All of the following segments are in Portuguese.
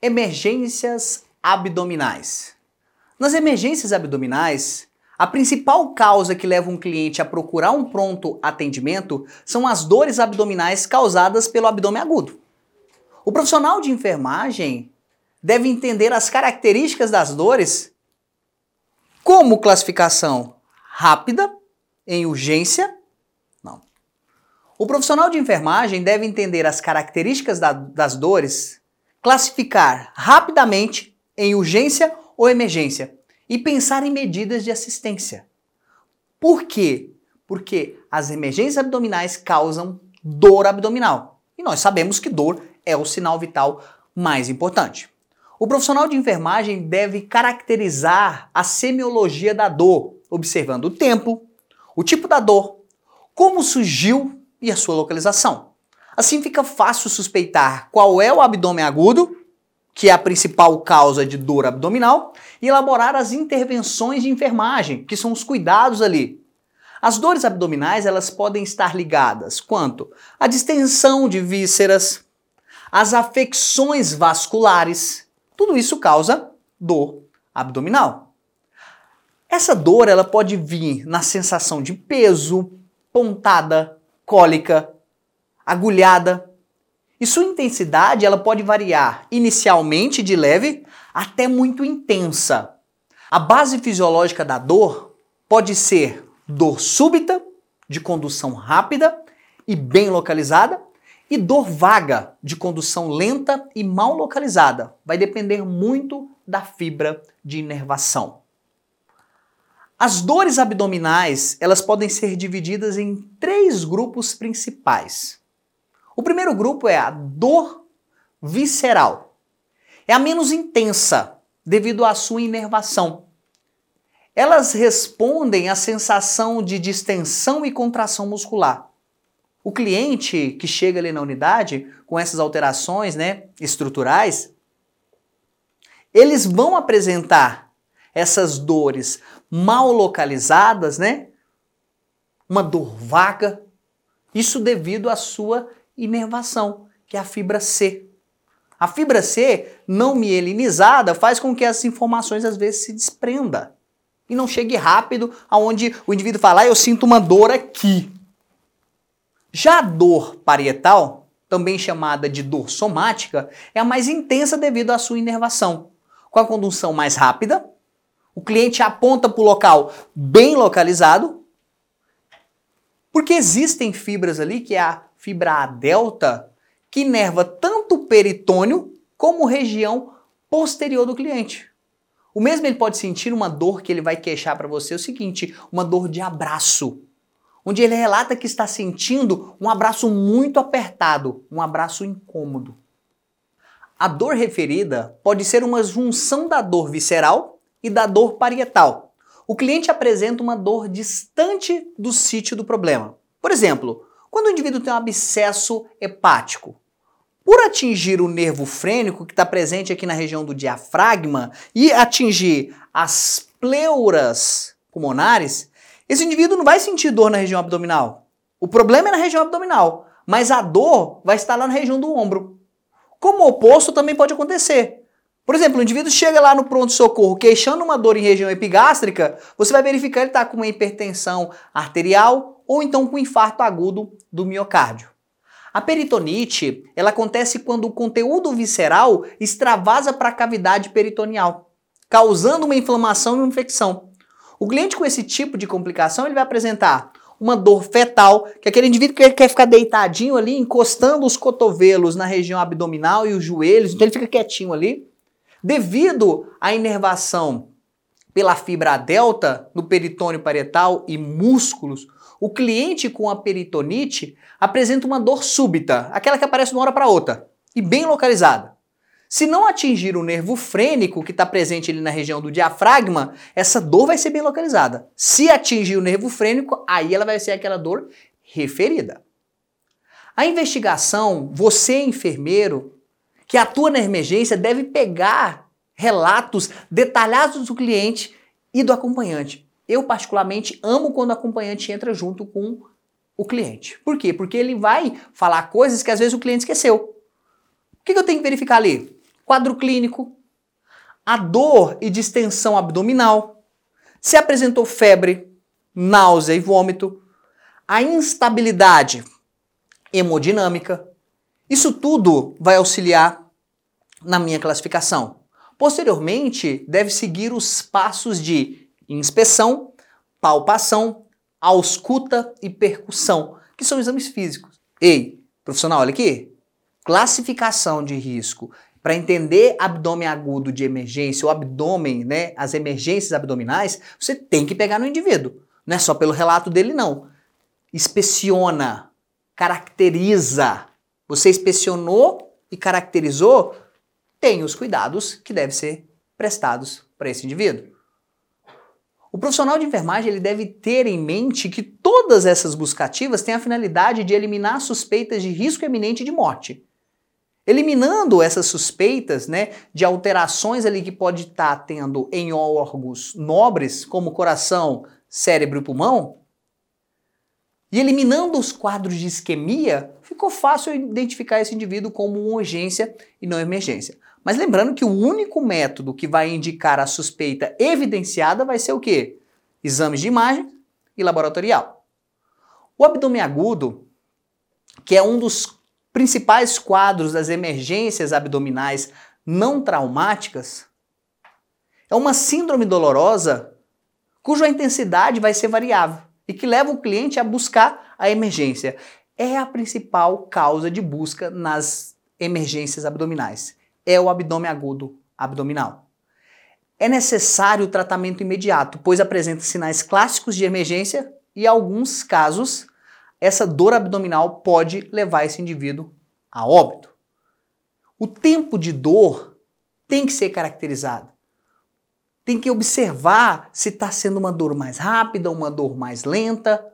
Emergências abdominais. Nas emergências abdominais, a principal causa que leva um cliente a procurar um pronto atendimento são as dores abdominais causadas pelo abdômen agudo. O profissional de enfermagem deve entender as características das dores como classificação rápida, em urgência. Não. O profissional de enfermagem deve entender as características da, das dores classificar rapidamente em urgência ou emergência e pensar em medidas de assistência. Por quê? Porque as emergências abdominais causam dor abdominal. E nós sabemos que dor é o sinal vital mais importante. O profissional de enfermagem deve caracterizar a semiologia da dor, observando o tempo, o tipo da dor, como surgiu e a sua localização. Assim fica fácil suspeitar qual é o abdômen agudo, que é a principal causa de dor abdominal, e elaborar as intervenções de enfermagem, que são os cuidados ali. As dores abdominais, elas podem estar ligadas quanto à distensão de vísceras, às afecções vasculares. Tudo isso causa dor abdominal. Essa dor, ela pode vir na sensação de peso, pontada, cólica, agulhada. E sua intensidade ela pode variar inicialmente de leve até muito intensa. A base fisiológica da dor pode ser dor súbita, de condução rápida e bem localizada, e dor vaga, de condução lenta e mal localizada. Vai depender muito da fibra de inervação. As dores abdominais, elas podem ser divididas em três grupos principais. O primeiro grupo é a dor visceral. É a menos intensa devido à sua inervação. Elas respondem à sensação de distensão e contração muscular. O cliente que chega ali na unidade com essas alterações, né, estruturais, eles vão apresentar essas dores mal localizadas, né? Uma dor vaga, isso devido à sua inervação, que é a fibra C. A fibra C, não mielinizada, faz com que as informações às vezes se desprenda e não chegue rápido aonde o indivíduo fala, ah, eu sinto uma dor aqui. Já a dor parietal, também chamada de dor somática, é a mais intensa devido à sua inervação, com a condução mais rápida, o cliente aponta para o local bem localizado, porque existem fibras ali, que é a fibra A delta, que inerva tanto o peritônio como região posterior do cliente. O mesmo ele pode sentir uma dor que ele vai queixar para você é o seguinte, uma dor de abraço, onde ele relata que está sentindo um abraço muito apertado, um abraço incômodo. A dor referida pode ser uma junção da dor visceral e da dor parietal. O cliente apresenta uma dor distante do sítio do problema. Por exemplo, quando o indivíduo tem um abscesso hepático, por atingir o nervo frênico, que está presente aqui na região do diafragma, e atingir as pleuras pulmonares, esse indivíduo não vai sentir dor na região abdominal. O problema é na região abdominal, mas a dor vai estar lá na região do ombro. Como o oposto também pode acontecer. Por exemplo, o indivíduo chega lá no pronto-socorro queixando uma dor em região epigástrica, você vai verificar ele está com uma hipertensão arterial ou então com infarto agudo do miocárdio. A peritonite, ela acontece quando o conteúdo visceral extravasa para a cavidade peritoneal, causando uma inflamação e uma infecção. O cliente com esse tipo de complicação, ele vai apresentar uma dor fetal, que é aquele indivíduo que quer ficar deitadinho ali, encostando os cotovelos na região abdominal e os joelhos, então ele fica quietinho ali. Devido à inervação pela fibra delta no peritônio parietal e músculos, o cliente com a peritonite apresenta uma dor súbita, aquela que aparece de uma hora para outra, e bem localizada. Se não atingir o nervo frênico que está presente ali na região do diafragma, essa dor vai ser bem localizada. Se atingir o nervo frênico, aí ela vai ser aquela dor referida. A investigação, você enfermeiro que atua na emergência deve pegar relatos detalhados do cliente e do acompanhante eu, particularmente, amo quando o acompanhante entra junto com o cliente. Por quê? Porque ele vai falar coisas que às vezes o cliente esqueceu. O que, eu tenho que verificar ali? quadro clínico, a dor e distensão abdominal, se apresentou febre, náusea e vômito, a instabilidade hemodinâmica. Isso tudo vai auxiliar na minha classificação. Posteriormente, deve seguir os passos de inspeção, palpação, ausculta e percussão, que são exames físicos. Ei, profissional, olha aqui. Classificação de risco. Para entender abdômen agudo de emergência, o abdômen, né, as emergências abdominais, você tem que pegar no indivíduo. Não é só pelo relato dele, não. Inspeciona, caracteriza. Você inspecionou e caracterizou, tem os cuidados que devem ser prestados para esse indivíduo. O profissional de enfermagem ele deve ter em mente que todas essas buscativas têm a finalidade de eliminar suspeitas de risco eminente de morte. Eliminando essas suspeitas né, de alterações ali que pode estar tá tendo em órgãos nobres, como coração, cérebro e pulmão, e eliminando os quadros de isquemia, ficou fácil identificar esse indivíduo como uma urgência e não emergência. Mas lembrando que o único método que vai indicar a suspeita evidenciada vai ser o quê? Exames de imagem e laboratorial. O abdômen agudo, que é um dos principais quadros das emergências abdominais não traumáticas, é uma síndrome dolorosa cuja intensidade vai ser variável e que leva o cliente a buscar a emergência. É a principal causa de busca nas emergências abdominais. É o abdômen agudo abdominal. É necessário o tratamento imediato, pois apresenta sinais clássicos de emergência e, em alguns casos, essa dor abdominal pode levar esse indivíduo a óbito. O tempo de dor tem que ser caracterizado tem que observar se está sendo uma dor mais rápida, uma dor mais lenta.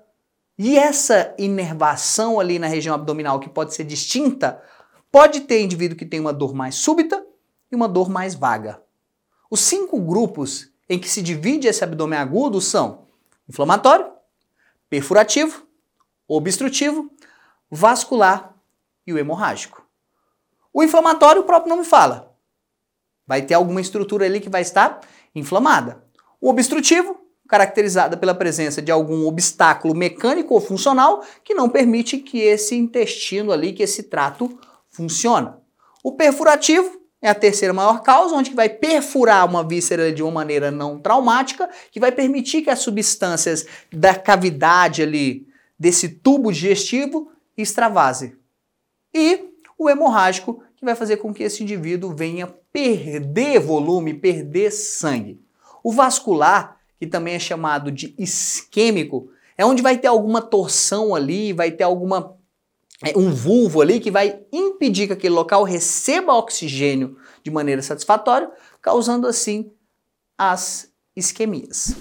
E essa inervação ali na região abdominal, que pode ser distinta, pode ter indivíduo que tem uma dor mais súbita e uma dor mais vaga. Os cinco grupos em que se divide esse abdômen agudo são inflamatório, perfurativo, obstrutivo, vascular e o hemorrágico. O inflamatório, o próprio nome fala. Vai ter alguma estrutura ali que vai estar inflamada. O obstrutivo, caracterizada pela presença de algum obstáculo mecânico ou funcional que não permite que esse intestino ali, que esse trato funcione. O perfurativo é a terceira maior causa, onde vai perfurar uma víscera de uma maneira não traumática, que vai permitir que as substâncias da cavidade ali desse tubo digestivo extravase. E o hemorrágico, que vai fazer com que esse indivíduo venha perder volume, perder sangue. O vascular, que também é chamado de isquêmico, é onde vai ter alguma torção ali, vai ter alguma um vulvo ali que vai impedir que aquele local receba oxigênio de maneira satisfatória, causando assim as isquemias.